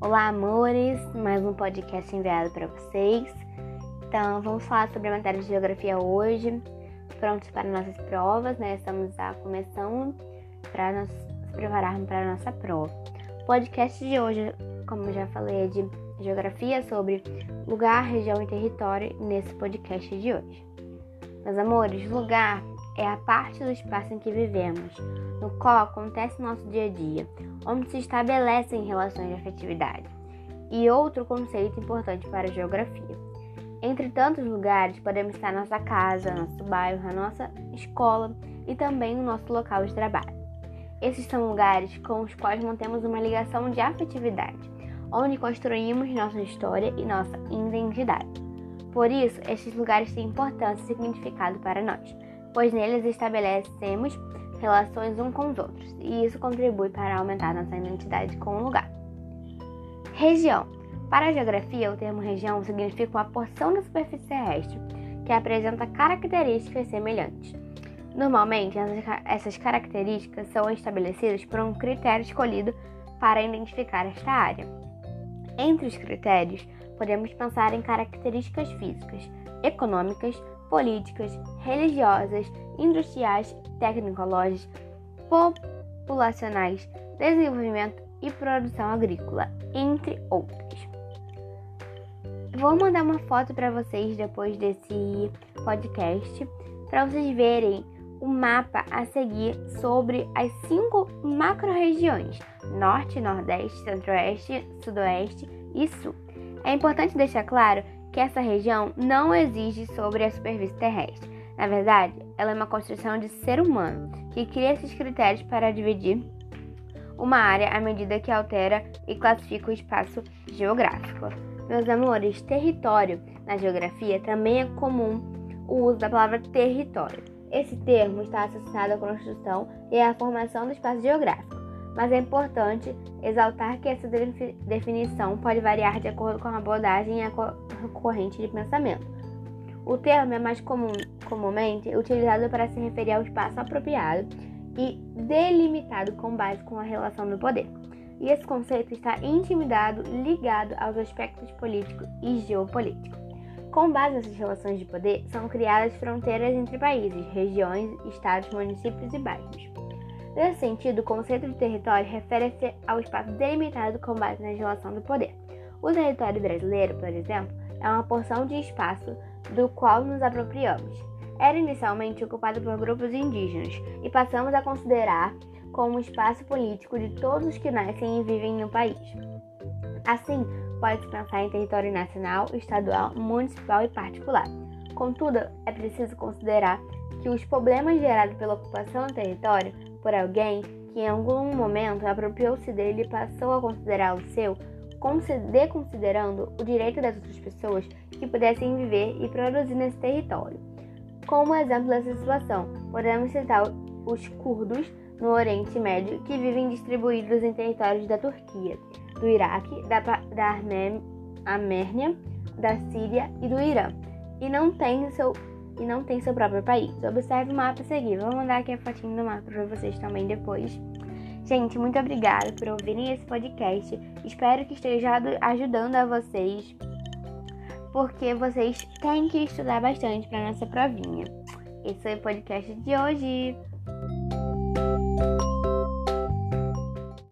Olá, amores! Mais um podcast enviado para vocês. Então, vamos falar sobre a matéria de geografia hoje. Prontos para nossas provas, né? Estamos já começando para nos prepararmos para a nossa prova. O podcast de hoje, como já falei, é de geografia sobre lugar, região e território nesse podcast de hoje. Meus amores, lugar é a parte do espaço em que vivemos, no qual acontece nosso dia a dia, onde se estabelecem relações de afetividade. E outro conceito importante para a geografia. Entre tantos lugares, podemos estar nossa casa, nosso bairro, a nossa escola e também o nosso local de trabalho. Esses são lugares com os quais mantemos uma ligação de afetividade, onde construímos nossa história e nossa identidade. Por isso, esses lugares têm importância e significado para nós pois neles estabelecemos relações uns com os outros, e isso contribui para aumentar nossa identidade com o lugar. Região. Para a geografia, o termo região significa uma porção da superfície terrestre que apresenta características semelhantes. Normalmente, essas características são estabelecidas por um critério escolhido para identificar esta área. Entre os critérios, podemos pensar em características físicas, econômicas, políticas, religiosas, industriais, tecnológicas, populacionais, desenvolvimento e produção agrícola, entre outras. Vou mandar uma foto para vocês depois desse podcast, para vocês verem o mapa a seguir sobre as cinco macro-regiões: Norte, Nordeste, Centro-Oeste, Sudoeste e Sul. É importante deixar claro que essa região não existe sobre a superfície terrestre. Na verdade, ela é uma construção de ser humano que cria esses critérios para dividir uma área à medida que altera e classifica o espaço geográfico. Meus amores, território na geografia também é comum o uso da palavra território. Esse termo está associado à construção e à formação do espaço geográfico mas é importante exaltar que essa definição pode variar de acordo com a abordagem e a corrente de pensamento. O termo é mais comum, comumente utilizado para se referir ao espaço apropriado e delimitado com base com a relação do poder. E esse conceito está intimidado, ligado aos aspectos político e geopolítico. Com base nessas relações de poder, são criadas fronteiras entre países, regiões, estados, municípios e bairros. Nesse sentido, o conceito de território refere-se ao espaço delimitado com base na relação do poder. O território brasileiro, por exemplo, é uma porção de espaço do qual nos apropriamos. Era inicialmente ocupado por grupos indígenas e passamos a considerar como espaço político de todos os que nascem e vivem no país. Assim, pode-se pensar em território nacional, estadual, municipal e particular. Contudo, é preciso considerar que os problemas gerados pela ocupação do território por alguém que em algum momento apropriou-se dele e passou a considerá-lo seu, desconsiderando o direito das outras pessoas que pudessem viver e produzir nesse território. Como exemplo dessa situação, podemos citar os curdos no Oriente Médio que vivem distribuídos em territórios da Turquia, do Iraque, da, da Armênia, da Síria e do Irã, e não têm seu e não tem seu próprio país. Observe o mapa a seguir. Vou mandar aqui a fotinho do mapa para vocês também depois. Gente, muito obrigada por ouvirem esse podcast. Espero que esteja ajudando a vocês, porque vocês têm que estudar bastante para nossa provinha. Esse foi o podcast de hoje.